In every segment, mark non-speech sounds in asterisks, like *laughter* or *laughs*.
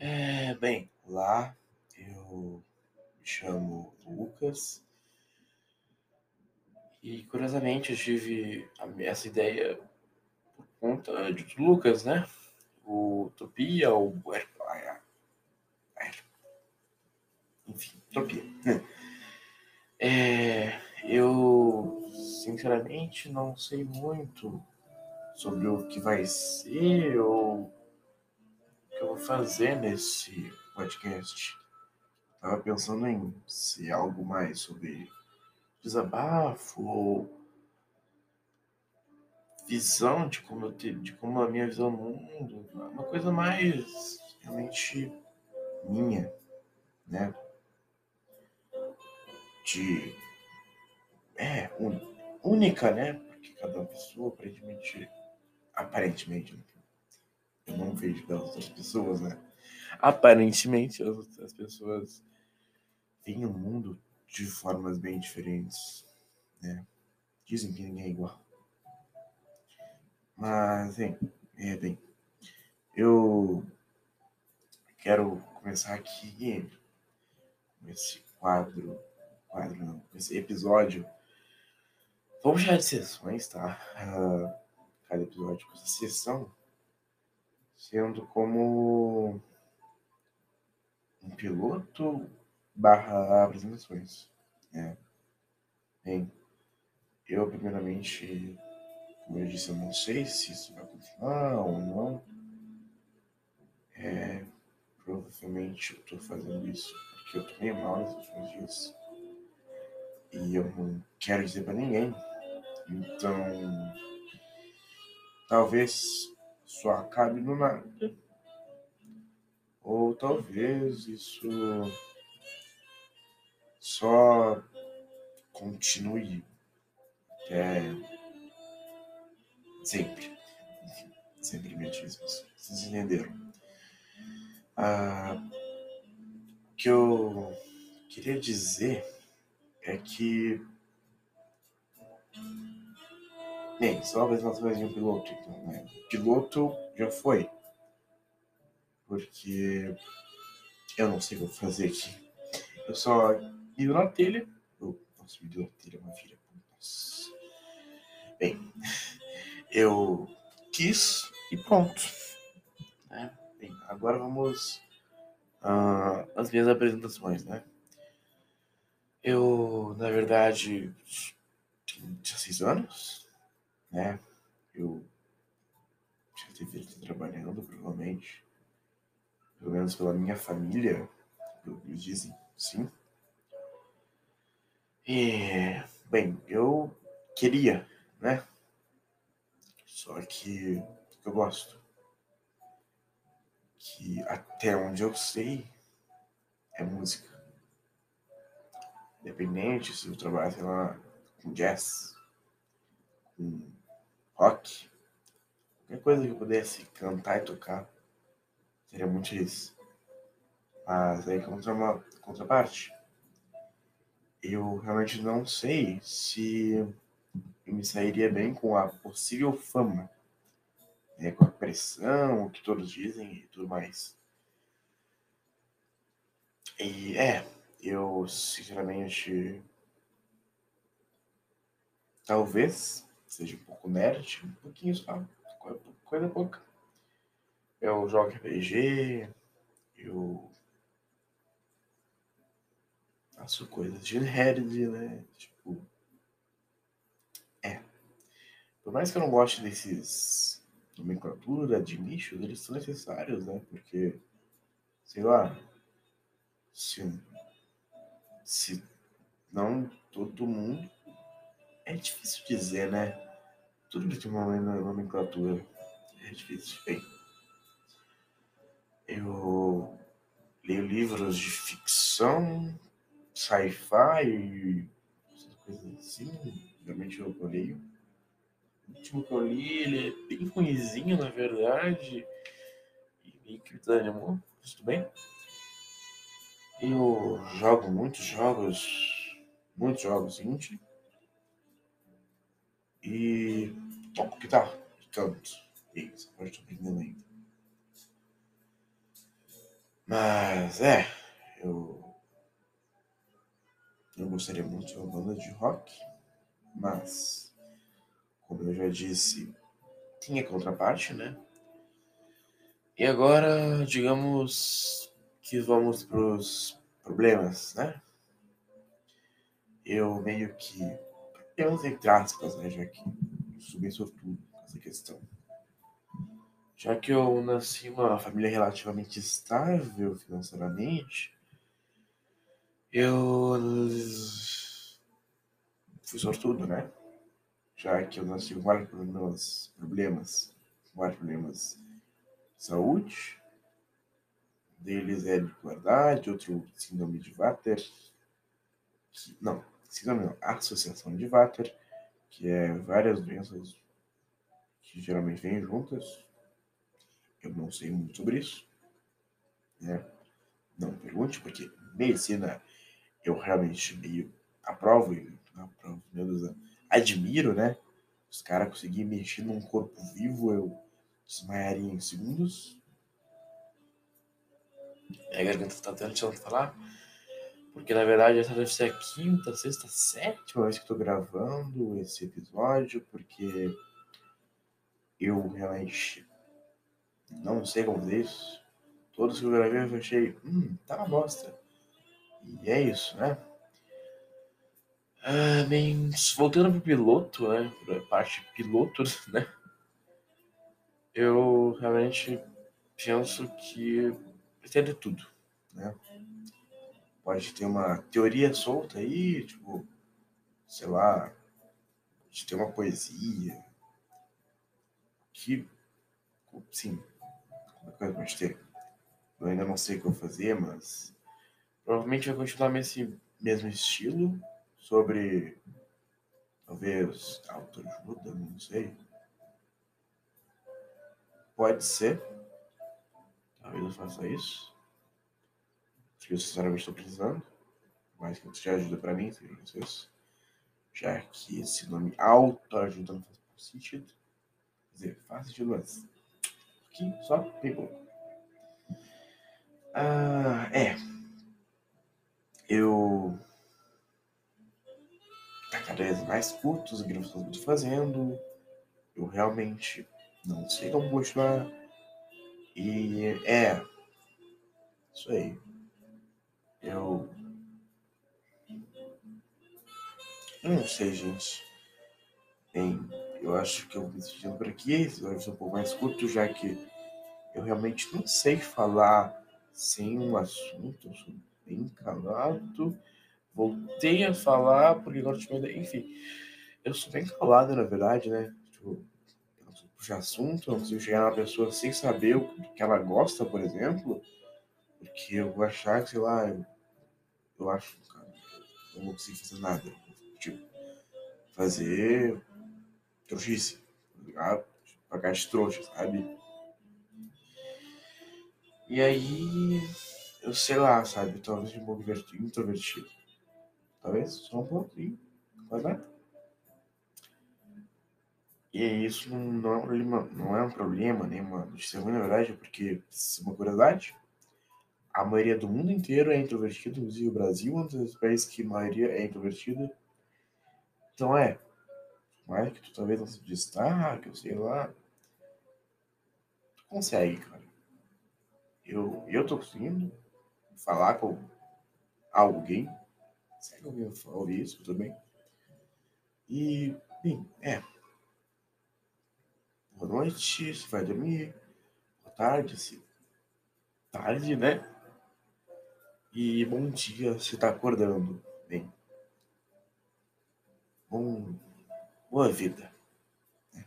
É, bem, lá eu me chamo Lucas e curiosamente eu tive essa ideia por conta de Lucas, né? O Utopia, o enfim, Utopia. *laughs* É, eu sinceramente não sei muito sobre o que vai ser ou fazer nesse podcast. Tava pensando em ser algo mais sobre desabafo ou visão de como eu te, de como a minha visão do mundo, uma coisa mais realmente minha, né? De é única, né? Porque cada pessoa aparentemente aparentemente? Não vejo das outras pessoas, né? Aparentemente, as, as pessoas veem o mundo de formas bem diferentes, né? Dizem que ninguém é igual. Mas, hein, é, bem, eu quero começar aqui com esse quadro, quadro não, esse episódio. Vamos já de sessões, tá? Uh, cada episódio com essa sessão sendo como um piloto barra apresentações. Né? Bem, eu primeiramente, como eu disse, eu não sei se isso vai continuar ou não. É, provavelmente eu estou fazendo isso porque eu tô meio mal nos últimos dias. E eu não quero dizer para ninguém. Então, talvez só acabe no nada. Ou talvez isso só continue até sempre. *laughs* Sempre mesmo. Vocês entenderam? Ah, o que eu queria dizer é que Bem, só uma apresentação de um piloto, então, né? Piloto já foi. Porque eu não sei o que fazer aqui. Eu só ido na telha. Eu, nossa, me deu na telha, uma filha. Bem, eu quis e pronto. É, bem, agora vamos uh, às minhas apresentações, né? Eu, na verdade, tinha 16 anos né? Eu já deveria estar trabalhando, provavelmente. Pelo menos pela minha família, eles dizem, sim. E, bem, eu queria, né? Só que eu gosto. Que até onde eu sei é música. Independente se eu trabalho, sei lá, com jazz, com rock, qualquer coisa que eu pudesse cantar e tocar, seria muito isso. Mas aí contra uma contraparte, eu realmente não sei se eu me sairia bem com a possível fama, né, com a pressão, o que todos dizem e tudo mais. E é, eu sinceramente talvez seja um pouco nerd, um pouquinho só, coisa pouca. Eu jogo RPG, eu faço coisas de nerd, né? Tipo. É. Por mais que eu não goste desses nomenclatura de nichos, eles são necessários, né? Porque, sei lá, se, se não todo mundo é difícil dizer, né? Tudo que tem uma nomenclatura. É difícil. Bem, eu leio livros de ficção, sci-fi, coisas assim. Realmente eu leio. O último que eu li, ele é bem ruimzinho, na verdade. E que me desanimou. Tudo bem? Eu jogo muitos jogos, muitos jogos indie e toco guitarra canto. E agora estou aprendendo ainda. Mas é, eu. Eu gostaria muito de uma banda de rock, mas, como eu já disse, tinha contraparte, né? E agora, digamos que vamos para os problemas, né? Eu meio que. Problemas entre aspas, né? Já que sou bem sortudo essa questão. Já que eu nasci uma família relativamente estável financeiramente, eu fui sortudo, né? Já que eu nasci com vários problemas, problemas, vários problemas de saúde. Deles é bipolaridade, outro síndrome de Vater, não, síndrome associação de Vater, que é várias doenças que geralmente vêm juntas. Eu não sei muito sobre isso, né? Não pergunte, porque medicina eu realmente meio aprovo, aprovo meu Deus, admiro, né? Os caras conseguirem mexer num corpo vivo, eu desmaiaria em segundos. Minha garganta tá até deixando de falar. Porque na verdade essa deve ser a quinta, sexta, sétima vez que tô gravando esse episódio, porque eu realmente não sei como fazer isso. Todos que eu gravei eu achei, hum, tá uma bosta. E é isso, né? Ah, bem, voltando pro piloto, né? Pra parte piloto, *laughs* né? Eu realmente penso que de tudo, né? Pode ter uma teoria solta aí, tipo, sei lá, pode ter uma poesia que, sim, qualquer coisa pode ter. Eu ainda não sei o que eu vou fazer, mas provavelmente vai continuar nesse mesmo estilo, sobre talvez autoajuda, não sei. Pode ser. Talvez eu faça isso. Que eu sinceramente estou precisando. Mas que já ajuda para mim. Já que esse nome autoajuda não faz sentido. Quer dizer, faz sentido, mas. Aqui, só, bem pouco. Ah, é. Eu. Tá cada vez mais curto os que eu estou fazendo. Eu realmente não sei como continuar. E é. Isso aí. Eu. Eu não sei, gente. Bem, eu acho que eu vou me despedindo por aqui. Esse vai ser um pouco mais curto, já que eu realmente não sei falar sem um assunto. Eu sou bem calado. Voltei a falar porque agora te Enfim, eu sou bem calado, na verdade, né? Tipo, puxar assunto, não consigo chegar numa pessoa sem saber o que ela gosta, por exemplo, porque eu vou achar que, sei lá, eu, acho, cara, eu não vou conseguir fazer nada. Tipo, fazer trouxice, tá pagar de trouxa, sabe? E aí, eu sei lá, sabe, talvez um pouco introvertido. Talvez só um pouquinho, mas nada. E isso não, é um problema, não é um problema, nem uma notícia ruim, na verdade, porque, se uma curiosidade, a maioria do mundo inteiro é introvertido, inclusive o Brasil é um dos países que a maioria é introvertida. Então é, mais que tu talvez não se destaque, eu sei lá, tu consegue, cara. Eu, eu tô conseguindo falar com alguém, será que alguém ouvir isso também? E, bem, é, boa noite, se vai dormir, boa tarde, se tarde, né? E bom dia se está acordando bem. Bom, boa vida. Né?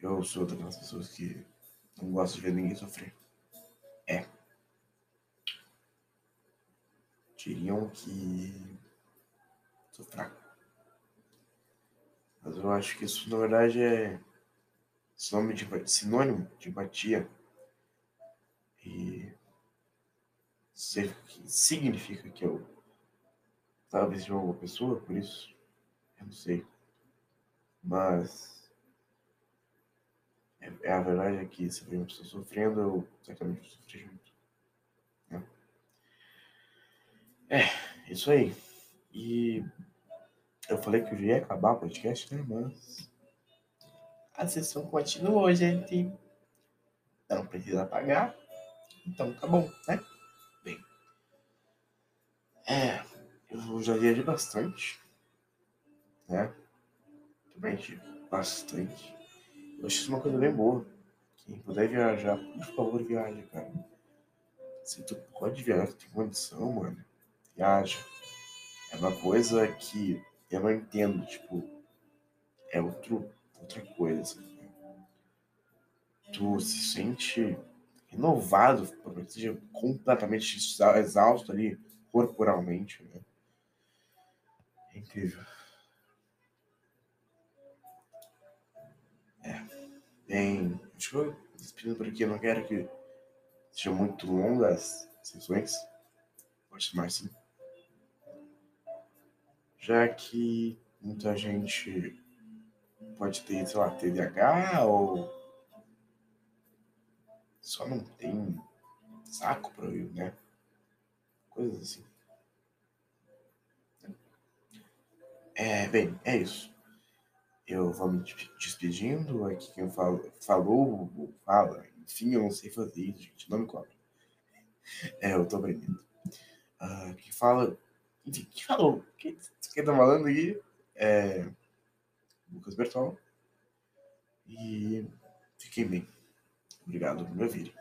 Eu sou daquelas pessoas que não gostam de ver ninguém sofrer. É. Diriam que sou fraco. Mas eu acho que isso, na verdade, é sinônimo de, sinônimo de empatia. E significa que eu talvez de alguma pessoa, por isso eu não sei. Mas é, é a verdade é que se eu vejo uma pessoa sofrendo, eu certamente vou sofrer junto. É. é, isso aí. E eu falei que eu ia acabar o podcast, né? Mas a sessão continua, gente. Não precisa pagar. Então tá bom, né? É, eu já viajei bastante. Né? Também bastante. Eu acho isso uma coisa bem boa. Quem puder viajar, por favor, viaje, cara. Se tu pode viajar, tu tem condição, mano. Viaja. É uma coisa que eu não entendo, tipo, é outro, outra coisa. Tu se sente renovado, seja completamente exausto ali corporalmente, né? É incrível. É. Bem, que eu despedindo por aqui, eu não quero que sejam muito longas as sessões. Pode chamar assim já que muita gente pode ter, sei lá, TDAH ou só não tem saco para ouvir, né? Coisas assim. É, bem, é isso. Eu vou me despedindo. Aqui quem falo, falou, fala. Enfim, eu não sei fazer isso, gente. Não me cobra. É, eu tô aprendendo. Uh, quem fala enfim, que falou? Quem, quem tá falando aí é Lucas Bertol. E fiquem bem. Obrigado por me ouvirem.